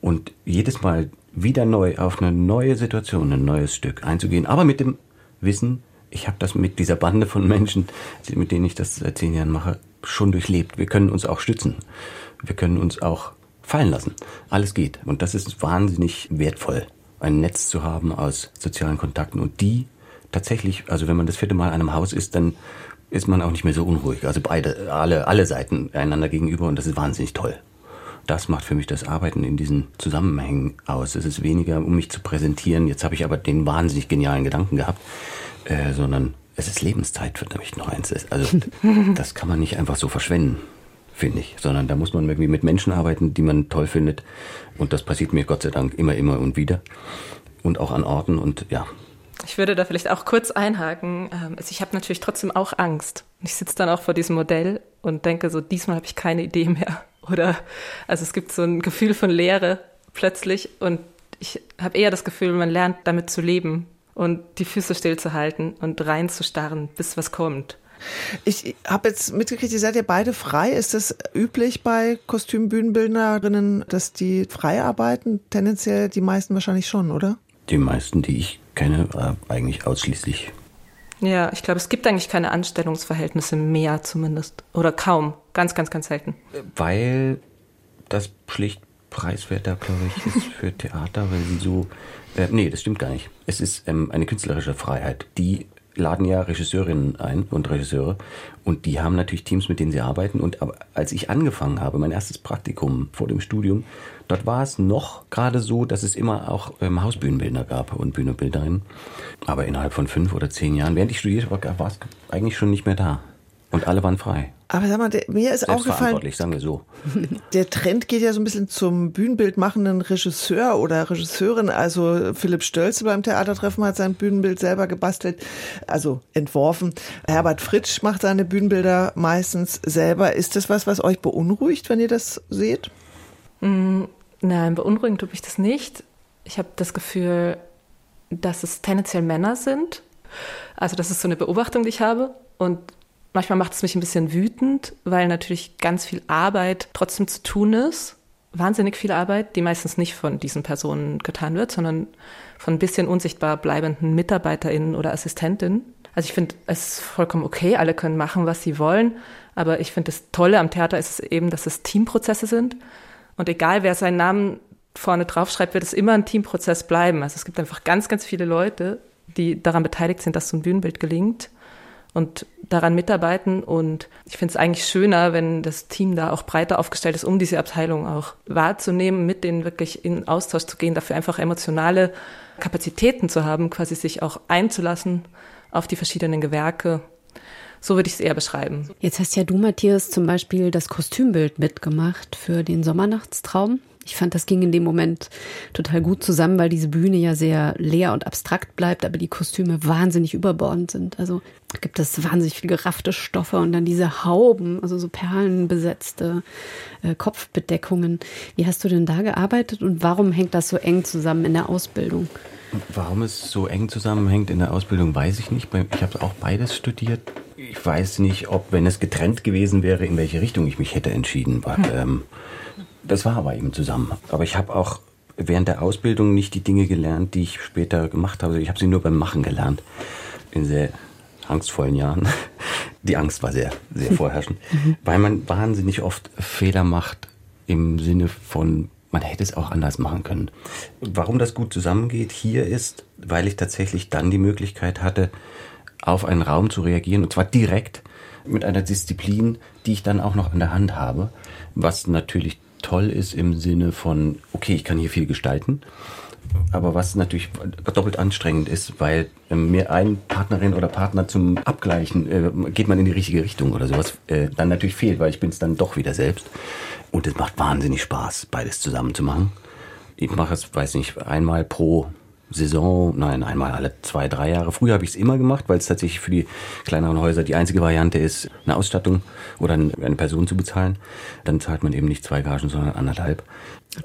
Und jedes Mal wieder neu auf eine neue Situation, ein neues Stück einzugehen, aber mit dem Wissen, ich habe das mit dieser Bande von Menschen, mit denen ich das seit zehn Jahren mache, schon durchlebt. Wir können uns auch stützen. Wir können uns auch fallen lassen. Alles geht. Und das ist wahnsinnig wertvoll ein Netz zu haben aus sozialen Kontakten und die tatsächlich, also wenn man das vierte Mal in einem Haus ist, dann ist man auch nicht mehr so unruhig. Also beide, alle, alle Seiten einander gegenüber und das ist wahnsinnig toll. Das macht für mich das Arbeiten in diesen Zusammenhängen aus. Es ist weniger, um mich zu präsentieren. Jetzt habe ich aber den wahnsinnig genialen Gedanken gehabt, äh, sondern es ist Lebenszeit für mich noch eins. Also das kann man nicht einfach so verschwenden finde ich, sondern da muss man irgendwie mit Menschen arbeiten, die man toll findet. Und das passiert mir Gott sei Dank immer, immer und wieder. Und auch an Orten und ja. Ich würde da vielleicht auch kurz einhaken. Ähm, also ich habe natürlich trotzdem auch Angst. Ich sitze dann auch vor diesem Modell und denke so, diesmal habe ich keine Idee mehr. Oder also es gibt so ein Gefühl von Leere plötzlich und ich habe eher das Gefühl, man lernt damit zu leben und die Füße stillzuhalten und reinzustarren, bis was kommt. Ich habe jetzt mitgekriegt, ihr seid ja beide frei. Ist das üblich bei Kostümbühnenbildnerinnen, dass die frei arbeiten? Tendenziell die meisten wahrscheinlich schon, oder? Die meisten, die ich kenne, äh, eigentlich ausschließlich. Ja, ich glaube, es gibt eigentlich keine Anstellungsverhältnisse mehr zumindest. Oder kaum. Ganz, ganz, ganz selten. Weil das schlicht preiswerter, glaube ich, ist für Theater, weil sie so. Äh, nee, das stimmt gar nicht. Es ist ähm, eine künstlerische Freiheit, die laden ja Regisseurinnen ein und Regisseure und die haben natürlich Teams, mit denen sie arbeiten. Und als ich angefangen habe, mein erstes Praktikum vor dem Studium, dort war es noch gerade so, dass es immer auch ähm, Hausbühnenbildner gab und Bühnenbilderinnen. Aber innerhalb von fünf oder zehn Jahren, während ich studiert war, war es eigentlich schon nicht mehr da. Und alle waren frei. Aber sag mal, der, mir ist aufgefallen, sagen wir so. Der Trend geht ja so ein bisschen zum Bühnenbild machenden Regisseur oder Regisseurin. Also Philipp Stölze beim Theatertreffen hat sein Bühnenbild selber gebastelt, also entworfen. Herbert Fritsch macht seine Bühnenbilder meistens selber. Ist das was, was euch beunruhigt, wenn ihr das seht? Mm, nein, beunruhigend tue ich das nicht. Ich habe das Gefühl, dass es tendenziell Männer sind. Also das ist so eine Beobachtung, die ich habe. Und Manchmal macht es mich ein bisschen wütend, weil natürlich ganz viel Arbeit trotzdem zu tun ist. Wahnsinnig viel Arbeit, die meistens nicht von diesen Personen getan wird, sondern von ein bisschen unsichtbar bleibenden MitarbeiterInnen oder Assistentinnen. Also ich finde es vollkommen okay, alle können machen, was sie wollen. Aber ich finde das Tolle am Theater ist eben, dass es Teamprozesse sind. Und egal wer seinen Namen vorne draufschreibt, wird es immer ein Teamprozess bleiben. Also es gibt einfach ganz, ganz viele Leute, die daran beteiligt sind, dass so ein Bühnenbild gelingt und daran mitarbeiten. Und ich finde es eigentlich schöner, wenn das Team da auch breiter aufgestellt ist, um diese Abteilung auch wahrzunehmen, mit denen wirklich in Austausch zu gehen, dafür einfach emotionale Kapazitäten zu haben, quasi sich auch einzulassen auf die verschiedenen Gewerke. So würde ich es eher beschreiben. Jetzt hast ja du, Matthias, zum Beispiel das Kostümbild mitgemacht für den Sommernachtstraum. Ich fand, das ging in dem Moment total gut zusammen, weil diese Bühne ja sehr leer und abstrakt bleibt, aber die Kostüme wahnsinnig überbordend sind. Also gibt es wahnsinnig viel geraffte Stoffe und dann diese Hauben, also so perlenbesetzte äh, Kopfbedeckungen. Wie hast du denn da gearbeitet und warum hängt das so eng zusammen in der Ausbildung? Warum es so eng zusammenhängt in der Ausbildung, weiß ich nicht. Ich habe auch beides studiert. Ich weiß nicht, ob, wenn es getrennt gewesen wäre, in welche Richtung ich mich hätte entschieden. Hm. Ähm, das war aber eben zusammen. Aber ich habe auch während der Ausbildung nicht die Dinge gelernt, die ich später gemacht habe. Ich habe sie nur beim Machen gelernt. In sehr angstvollen Jahren. Die Angst war sehr, sehr vorherrschend, weil man wahnsinnig oft Fehler macht im Sinne von man hätte es auch anders machen können. Warum das gut zusammengeht hier ist, weil ich tatsächlich dann die Möglichkeit hatte, auf einen Raum zu reagieren und zwar direkt mit einer Disziplin, die ich dann auch noch in der Hand habe, was natürlich toll ist im Sinne von, okay, ich kann hier viel gestalten, aber was natürlich doppelt anstrengend ist, weil mir ein Partnerin oder Partner zum Abgleichen, äh, geht man in die richtige Richtung oder sowas, äh, dann natürlich fehlt, weil ich bin es dann doch wieder selbst. Und es macht wahnsinnig Spaß, beides zusammen zu machen. Ich mache es, weiß nicht, einmal pro Saison, nein, einmal alle zwei, drei Jahre. Früher habe ich es immer gemacht, weil es tatsächlich für die kleineren Häuser die einzige Variante ist, eine Ausstattung oder eine Person zu bezahlen. Dann zahlt man eben nicht zwei Gagen, sondern anderthalb.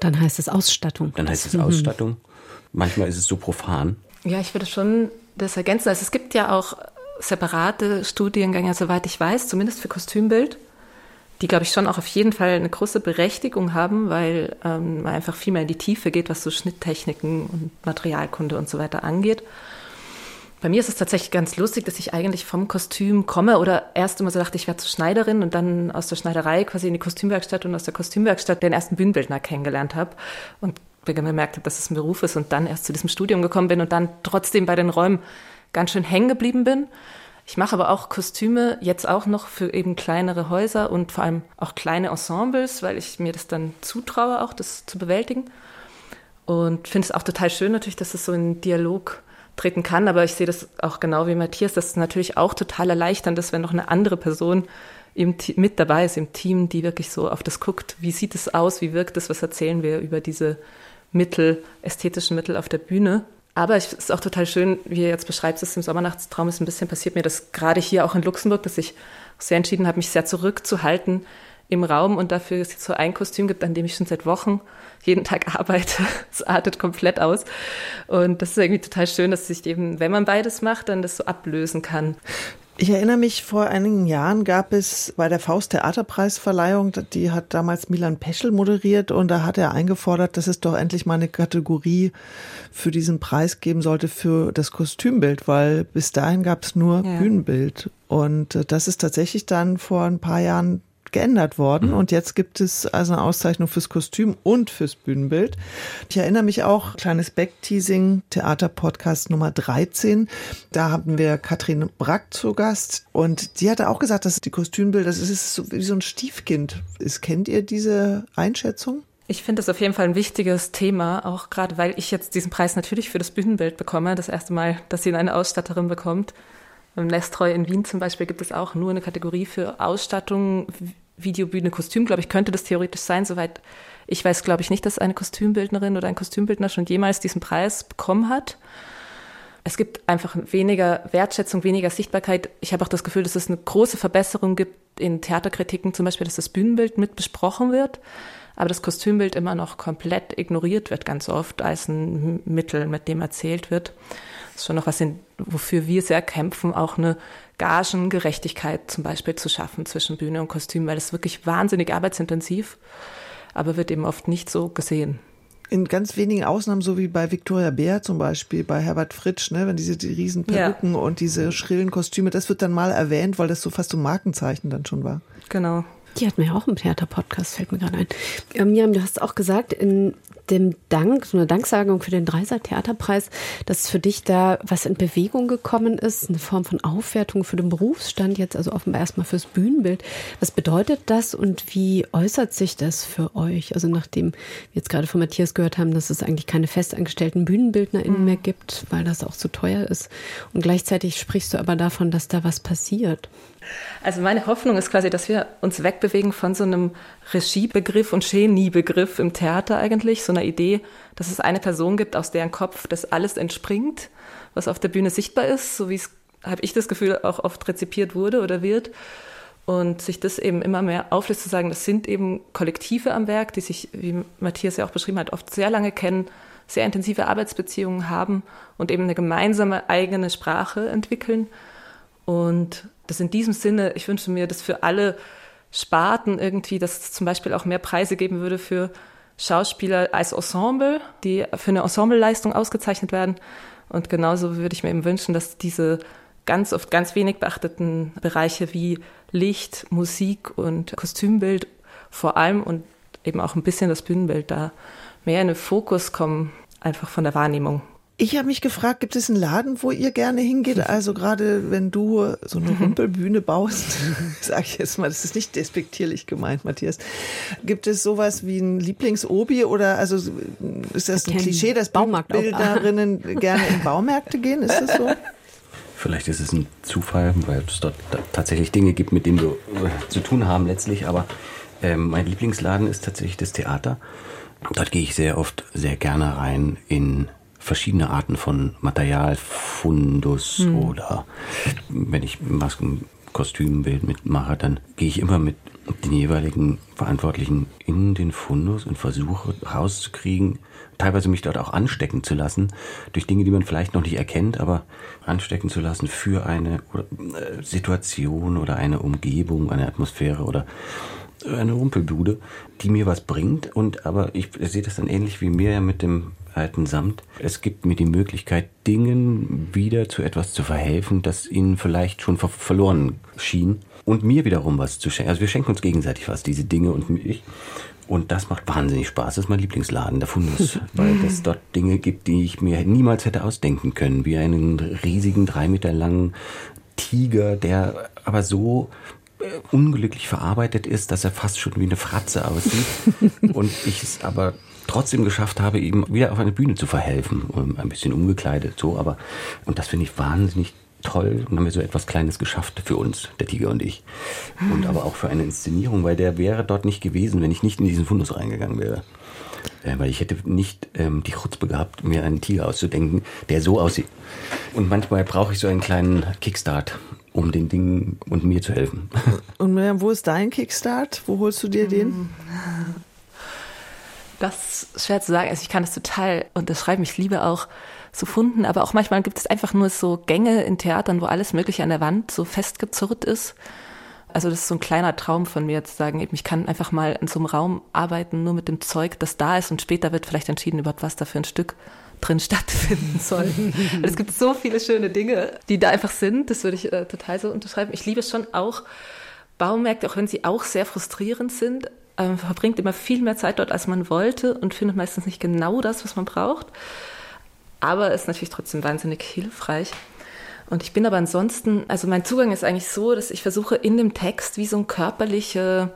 Dann heißt es Ausstattung. Dann heißt es mhm. Ausstattung. Manchmal ist es so profan. Ja, ich würde schon das ergänzen. Also es gibt ja auch separate Studiengänge, soweit ich weiß, zumindest für Kostümbild die, glaube ich, schon auch auf jeden Fall eine große Berechtigung haben, weil ähm, man einfach viel mehr in die Tiefe geht, was so Schnitttechniken und Materialkunde und so weiter angeht. Bei mir ist es tatsächlich ganz lustig, dass ich eigentlich vom Kostüm komme oder erst immer so dachte, ich werde zur Schneiderin und dann aus der Schneiderei quasi in die Kostümwerkstatt und aus der Kostümwerkstatt den ersten Bühnenbildner kennengelernt habe und gemerkt habe, dass es ein Beruf ist und dann erst zu diesem Studium gekommen bin und dann trotzdem bei den Räumen ganz schön hängen geblieben bin ich mache aber auch Kostüme jetzt auch noch für eben kleinere Häuser und vor allem auch kleine Ensembles, weil ich mir das dann zutraue, auch das zu bewältigen. Und finde es auch total schön natürlich, dass es so in Dialog treten kann. Aber ich sehe das auch genau wie Matthias, dass es natürlich auch total erleichternd ist, wenn noch eine andere Person im, mit dabei ist im Team, die wirklich so auf das guckt, wie sieht es aus, wie wirkt es, was erzählen wir über diese Mittel, ästhetischen Mittel auf der Bühne. Aber es ist auch total schön, wie ihr jetzt beschreibt, es im Sommernachtstraum ist ein bisschen passiert mir das gerade hier auch in Luxemburg, dass ich sehr entschieden habe, mich sehr zurückzuhalten im Raum und dafür es jetzt so ein Kostüm gibt, an dem ich schon seit Wochen jeden Tag arbeite. Es artet komplett aus. Und das ist irgendwie total schön, dass sich eben, wenn man beides macht, dann das so ablösen kann. Ich erinnere mich, vor einigen Jahren gab es bei der Faust Theaterpreisverleihung, die hat damals Milan Peschel moderiert und da hat er eingefordert, dass es doch endlich mal eine Kategorie für diesen Preis geben sollte für das Kostümbild, weil bis dahin gab es nur ja. Bühnenbild. Und äh, das ist tatsächlich dann vor ein paar Jahren geändert worden. Mhm. Und jetzt gibt es also eine Auszeichnung fürs Kostüm und fürs Bühnenbild. Ich erinnere mich auch, kleines Backteasing, Theaterpodcast Nummer 13. Da haben wir Katrin Brack zu Gast. Und die hatte auch gesagt, dass die Kostümbilder, das ist so wie so ein Stiefkind. Ist, kennt ihr diese Einschätzung? Ich finde das auf jeden Fall ein wichtiges Thema, auch gerade weil ich jetzt diesen Preis natürlich für das Bühnenbild bekomme. Das erste Mal, dass sie eine Ausstatterin bekommt. Nestreu in Wien zum Beispiel gibt es auch nur eine Kategorie für Ausstattung, Videobühne, Kostüm, glaube ich, könnte das theoretisch sein. Soweit ich weiß, glaube ich nicht, dass eine Kostümbildnerin oder ein Kostümbildner schon jemals diesen Preis bekommen hat. Es gibt einfach weniger Wertschätzung, weniger Sichtbarkeit. Ich habe auch das Gefühl, dass es eine große Verbesserung gibt in Theaterkritiken, zum Beispiel, dass das Bühnenbild mit besprochen wird, aber das Kostümbild immer noch komplett ignoriert wird, ganz oft als ein Mittel, mit dem erzählt wird ist schon noch was, in, wofür wir sehr kämpfen, auch eine Gagengerechtigkeit zum Beispiel zu schaffen zwischen Bühne und Kostüm, weil das wirklich wahnsinnig arbeitsintensiv, aber wird eben oft nicht so gesehen. In ganz wenigen Ausnahmen, so wie bei Victoria Bär zum Beispiel, bei Herbert Fritsch, ne, wenn diese die riesen Perücken ja. und diese schrillen Kostüme, das wird dann mal erwähnt, weil das so fast so ein Markenzeichen dann schon war. Genau. Die hatten wir ja auch im Theater-Podcast, fällt mir gerade ein. Ähm, Miriam, du hast auch gesagt, in dem Dank, so eine Danksagung für den Dreiser Theaterpreis, dass für dich da was in Bewegung gekommen ist, eine Form von Aufwertung für den Berufsstand, jetzt also offenbar erstmal fürs Bühnenbild. Was bedeutet das und wie äußert sich das für euch? Also nachdem wir jetzt gerade von Matthias gehört haben, dass es eigentlich keine festangestellten BühnenbildnerInnen mhm. mehr gibt, weil das auch zu teuer ist. Und gleichzeitig sprichst du aber davon, dass da was passiert. Also meine Hoffnung ist quasi, dass wir uns wegbewegen von so einem Regiebegriff und Geniebegriff im Theater eigentlich, so einer Idee, dass es eine Person gibt, aus deren Kopf das alles entspringt, was auf der Bühne sichtbar ist, so wie es, habe ich das Gefühl, auch oft rezipiert wurde oder wird. Und sich das eben immer mehr auflöst, zu sagen, das sind eben Kollektive am Werk, die sich, wie Matthias ja auch beschrieben hat, oft sehr lange kennen, sehr intensive Arbeitsbeziehungen haben und eben eine gemeinsame eigene Sprache entwickeln. Und das in diesem Sinne, ich wünsche mir, dass für alle Sparten irgendwie, dass es zum Beispiel auch mehr Preise geben würde für Schauspieler als Ensemble, die für eine Ensembleleistung ausgezeichnet werden. Und genauso würde ich mir eben wünschen, dass diese ganz oft ganz wenig beachteten Bereiche wie Licht, Musik und Kostümbild vor allem und eben auch ein bisschen das Bühnenbild da mehr in den Fokus kommen, einfach von der Wahrnehmung. Ich habe mich gefragt, gibt es einen Laden, wo ihr gerne hingeht? Also gerade wenn du so eine Rumpelbühne baust, sage ich jetzt mal, das ist nicht despektierlich gemeint, Matthias. Gibt es sowas wie ein Lieblingsobi oder also ist das ein Klischee, dass Bilderinnen gerne in Baumärkte gehen? Ist das so? Vielleicht ist es ein Zufall, weil es dort tatsächlich Dinge gibt, mit denen wir äh, zu tun haben letztlich. Aber ähm, mein Lieblingsladen ist tatsächlich das Theater. Dort gehe ich sehr oft sehr gerne rein in verschiedene Arten von Material, Fundus hm. oder wenn ich Masken, Kostümbild mitmache, dann gehe ich immer mit den jeweiligen Verantwortlichen in den Fundus und versuche rauszukriegen, teilweise mich dort auch anstecken zu lassen, durch Dinge, die man vielleicht noch nicht erkennt, aber anstecken zu lassen für eine äh, Situation oder eine Umgebung, eine Atmosphäre oder eine Rumpelbude, die mir was bringt und aber ich sehe das dann ähnlich wie mir ja mit dem alten Samt. Es gibt mir die Möglichkeit, Dingen wieder zu etwas zu verhelfen, das ihnen vielleicht schon ver verloren schien und mir wiederum was zu schenken. Also wir schenken uns gegenseitig was, diese Dinge und ich. Und das macht wahnsinnig Spaß. Das ist mein Lieblingsladen, der Fundus, weil es dort Dinge gibt, die ich mir niemals hätte ausdenken können, wie einen riesigen, drei Meter langen Tiger, der aber so äh, unglücklich verarbeitet ist, dass er fast schon wie eine Fratze aussieht. und ich es aber trotzdem geschafft habe, ihm wieder auf eine Bühne zu verhelfen. Ein bisschen umgekleidet, so, aber, und das finde ich wahnsinnig toll und haben wir so etwas Kleines geschafft für uns, der Tiger und ich. Und aber auch für eine Inszenierung, weil der wäre dort nicht gewesen, wenn ich nicht in diesen Fundus reingegangen wäre. Äh, weil ich hätte nicht ähm, die Chutzpe gehabt, mir einen Tiger auszudenken, der so aussieht. Und manchmal brauche ich so einen kleinen Kickstart, um den Dingen und mir zu helfen. Und wo ist dein Kickstart? Wo holst du dir den? Das ist schwer zu sagen. Also ich kann das total unterschreiben. Ich liebe auch so Funden, aber auch manchmal gibt es einfach nur so Gänge in Theatern, wo alles Mögliche an der Wand so festgezurrt ist. Also das ist so ein kleiner Traum von mir zu sagen, ich kann einfach mal in so einem Raum arbeiten, nur mit dem Zeug, das da ist und später wird vielleicht entschieden, überhaupt was da für ein Stück drin stattfinden soll. es gibt so viele schöne Dinge, die da einfach sind. Das würde ich äh, total so unterschreiben. Ich liebe schon auch Baumärkte, auch wenn sie auch sehr frustrierend sind, ähm, verbringt immer viel mehr Zeit dort, als man wollte und findet meistens nicht genau das, was man braucht. Aber ist natürlich trotzdem wahnsinnig hilfreich. Und ich bin aber ansonsten, also mein Zugang ist eigentlich so, dass ich versuche in dem Text wie so ein körperliche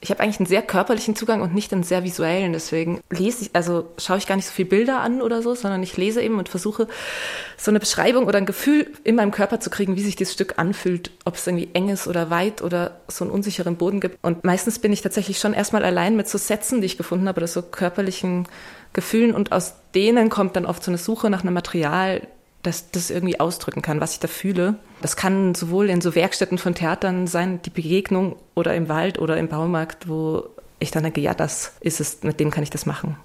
ich habe eigentlich einen sehr körperlichen Zugang und nicht einen sehr visuellen. Deswegen lese ich, also schaue ich gar nicht so viele Bilder an oder so, sondern ich lese eben und versuche so eine Beschreibung oder ein Gefühl in meinem Körper zu kriegen, wie sich dieses Stück anfühlt, ob es irgendwie eng ist oder weit oder so einen unsicheren Boden gibt. Und meistens bin ich tatsächlich schon erstmal allein mit so Sätzen, die ich gefunden habe, oder so körperlichen Gefühlen und aus denen kommt dann oft so eine Suche nach einem Material, das das irgendwie ausdrücken kann, was ich da fühle. Das kann sowohl in so Werkstätten von Theatern sein, die Begegnung oder im Wald oder im Baumarkt, wo ich dann denke, ja, das ist es, mit dem kann ich das machen.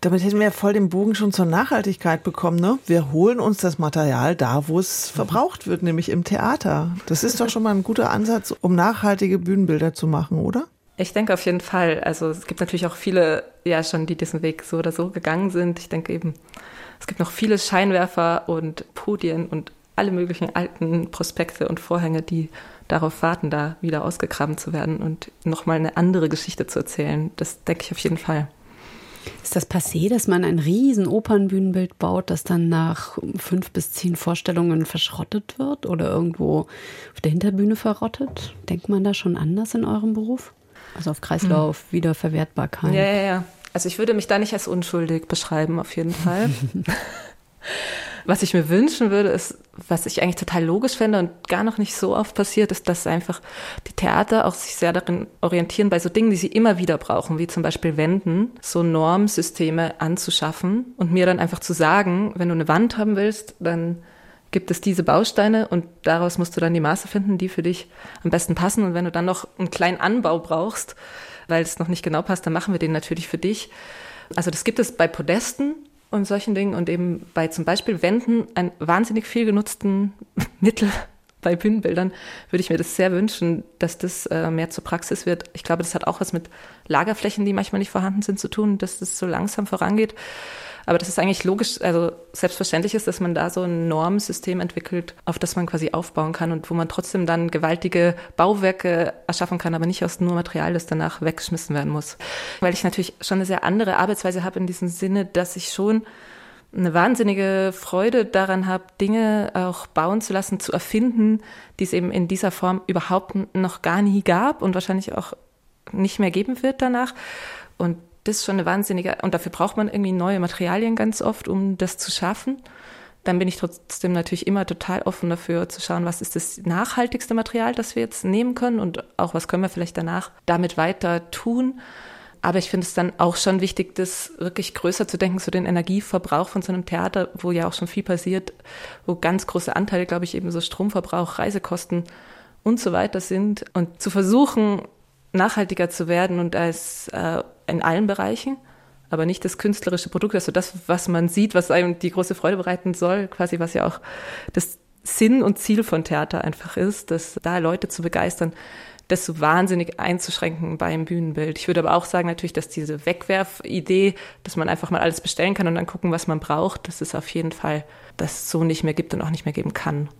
Damit hätten wir ja voll den Bogen schon zur Nachhaltigkeit bekommen. Ne? Wir holen uns das Material da, wo es verbraucht wird, nämlich im Theater. Das ist doch schon mal ein guter Ansatz, um nachhaltige Bühnenbilder zu machen, oder? Ich denke auf jeden Fall. Also es gibt natürlich auch viele, ja schon, die diesen Weg so oder so gegangen sind. Ich denke eben, es gibt noch viele Scheinwerfer und Podien und alle möglichen alten Prospekte und Vorhänge, die darauf warten, da wieder ausgegraben zu werden und nochmal eine andere Geschichte zu erzählen. Das denke ich auf jeden Fall. Ist das passé, dass man ein riesen Opernbühnenbild baut, das dann nach fünf bis zehn Vorstellungen verschrottet wird oder irgendwo auf der Hinterbühne verrottet? Denkt man da schon anders in eurem Beruf? Also auf Kreislauf, hm. Wiederverwertbarkeit? Ja, ja, ja. Also ich würde mich da nicht als unschuldig beschreiben, auf jeden Fall. was ich mir wünschen würde, ist, was ich eigentlich total logisch fände und gar noch nicht so oft passiert, ist, dass einfach die Theater auch sich sehr darin orientieren, bei so Dingen, die sie immer wieder brauchen, wie zum Beispiel Wänden, so Normsysteme anzuschaffen und mir dann einfach zu sagen, wenn du eine Wand haben willst, dann gibt es diese Bausteine und daraus musst du dann die Maße finden, die für dich am besten passen. Und wenn du dann noch einen kleinen Anbau brauchst, weil es noch nicht genau passt, dann machen wir den natürlich für dich. Also das gibt es bei Podesten und solchen Dingen und eben bei zum Beispiel Wänden, ein wahnsinnig viel genutzten Mittel, bei Bühnenbildern würde ich mir das sehr wünschen, dass das äh, mehr zur Praxis wird. Ich glaube, das hat auch was mit Lagerflächen, die manchmal nicht vorhanden sind, zu tun, dass das so langsam vorangeht. Aber das ist eigentlich logisch, also selbstverständlich ist, dass man da so ein Normsystem entwickelt, auf das man quasi aufbauen kann und wo man trotzdem dann gewaltige Bauwerke erschaffen kann, aber nicht aus nur Material, das danach weggeschmissen werden muss. Weil ich natürlich schon eine sehr andere Arbeitsweise habe in diesem Sinne, dass ich schon eine wahnsinnige Freude daran habe, Dinge auch bauen zu lassen, zu erfinden, die es eben in dieser Form überhaupt noch gar nie gab und wahrscheinlich auch nicht mehr geben wird danach. Und das ist schon eine wahnsinnige, und dafür braucht man irgendwie neue Materialien ganz oft, um das zu schaffen. Dann bin ich trotzdem natürlich immer total offen dafür zu schauen, was ist das nachhaltigste Material, das wir jetzt nehmen können und auch was können wir vielleicht danach damit weiter tun. Aber ich finde es dann auch schon wichtig, das wirklich größer zu denken, so den Energieverbrauch von so einem Theater, wo ja auch schon viel passiert, wo ganz große Anteile, glaube ich, eben so Stromverbrauch, Reisekosten und so weiter sind. Und zu versuchen, nachhaltiger zu werden und als äh, in allen Bereichen, aber nicht das künstlerische Produkt, also das, was man sieht, was einem die große Freude bereiten soll, quasi was ja auch das Sinn und Ziel von Theater einfach ist, dass da Leute zu begeistern, das so wahnsinnig einzuschränken beim Bühnenbild. Ich würde aber auch sagen natürlich, dass diese Wegwerfidee, dass man einfach mal alles bestellen kann und dann gucken, was man braucht, dass es auf jeden Fall das so nicht mehr gibt und auch nicht mehr geben kann.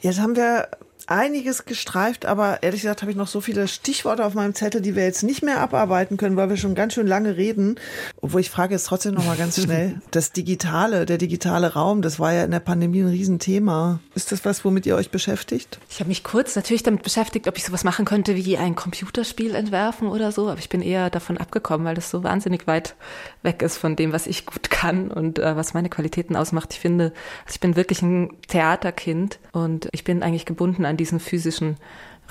Jetzt haben wir einiges gestreift, aber ehrlich gesagt habe ich noch so viele Stichworte auf meinem Zettel, die wir jetzt nicht mehr abarbeiten können, weil wir schon ganz schön lange reden. Obwohl ich frage jetzt trotzdem noch mal ganz schnell. Das Digitale, der digitale Raum, das war ja in der Pandemie ein Riesenthema. Ist das was, womit ihr euch beschäftigt? Ich habe mich kurz natürlich damit beschäftigt, ob ich sowas machen könnte wie ein Computerspiel entwerfen oder so, aber ich bin eher davon abgekommen, weil das so wahnsinnig weit weg ist von dem, was ich gut kann und äh, was meine Qualitäten ausmacht. Ich finde, also ich bin wirklich ein Theaterkind und ich bin eigentlich gebunden an diesen physischen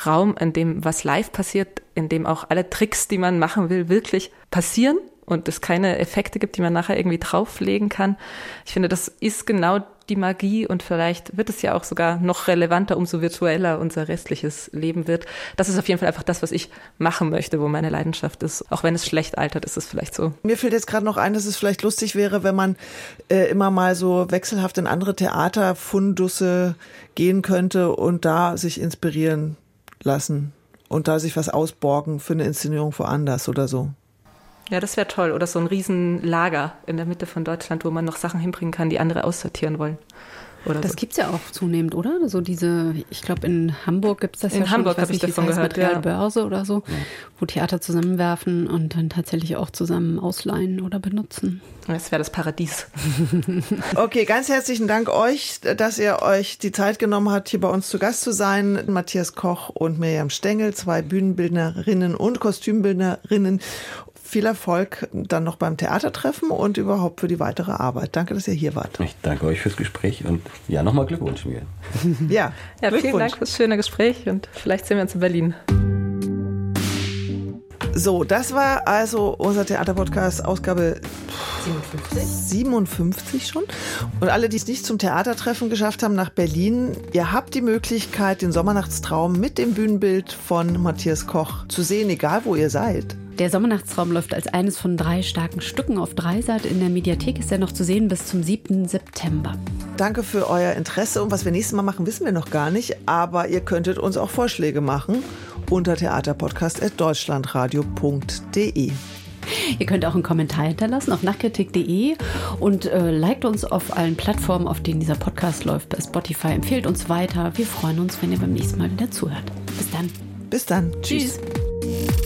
Raum, in dem was live passiert, in dem auch alle Tricks, die man machen will, wirklich passieren und es keine Effekte gibt, die man nachher irgendwie drauflegen kann. Ich finde, das ist genau die Magie und vielleicht wird es ja auch sogar noch relevanter, umso virtueller unser restliches Leben wird. Das ist auf jeden Fall einfach das, was ich machen möchte, wo meine Leidenschaft ist. Auch wenn es schlecht altert, ist es vielleicht so. Mir fällt jetzt gerade noch ein, dass es vielleicht lustig wäre, wenn man äh, immer mal so wechselhaft in andere Theaterfundusse gehen könnte und da sich inspirieren lassen und da sich was ausborgen für eine Inszenierung woanders oder so. Ja, das wäre toll. Oder so ein Riesenlager in der Mitte von Deutschland, wo man noch Sachen hinbringen kann, die andere aussortieren wollen. Oder das so. gibt es ja auch zunehmend, oder? So diese, ich glaube, in Hamburg gibt es das in ja Hamburg habe ich davon gehört. Ja. Börse oder so, ja. wo Theater zusammenwerfen und dann tatsächlich auch zusammen ausleihen oder benutzen. Das wäre das Paradies. okay, ganz herzlichen Dank euch, dass ihr euch die Zeit genommen habt, hier bei uns zu Gast zu sein. Matthias Koch und Miriam Stengel, zwei Bühnenbildnerinnen und Kostümbildnerinnen viel Erfolg dann noch beim Theatertreffen und überhaupt für die weitere Arbeit. Danke, dass ihr hier wart. Ich danke euch fürs Gespräch und ja, nochmal Glückwunsch mir. ja, ja vielen Dank fürs schöne Gespräch und vielleicht sehen wir uns in Berlin. So, das war also unser Theaterpodcast Ausgabe 57. 57 schon. Und alle, die es nicht zum Theatertreffen geschafft haben nach Berlin, ihr habt die Möglichkeit, den Sommernachtstraum mit dem Bühnenbild von Matthias Koch zu sehen, egal wo ihr seid. Der Sommernachtsraum läuft als eines von drei starken Stücken auf Dreisat. In der Mediathek ist er noch zu sehen bis zum 7. September. Danke für euer Interesse und was wir nächstes Mal machen, wissen wir noch gar nicht, aber ihr könntet uns auch Vorschläge machen unter theaterpodcast.deutschlandradio.de. Ihr könnt auch einen Kommentar hinterlassen auf nachkritik.de und äh, liked uns auf allen Plattformen, auf denen dieser Podcast läuft, bei Spotify. Empfehlt uns weiter. Wir freuen uns, wenn ihr beim nächsten Mal wieder zuhört. Bis dann. Bis dann. Tschüss. Tschüss.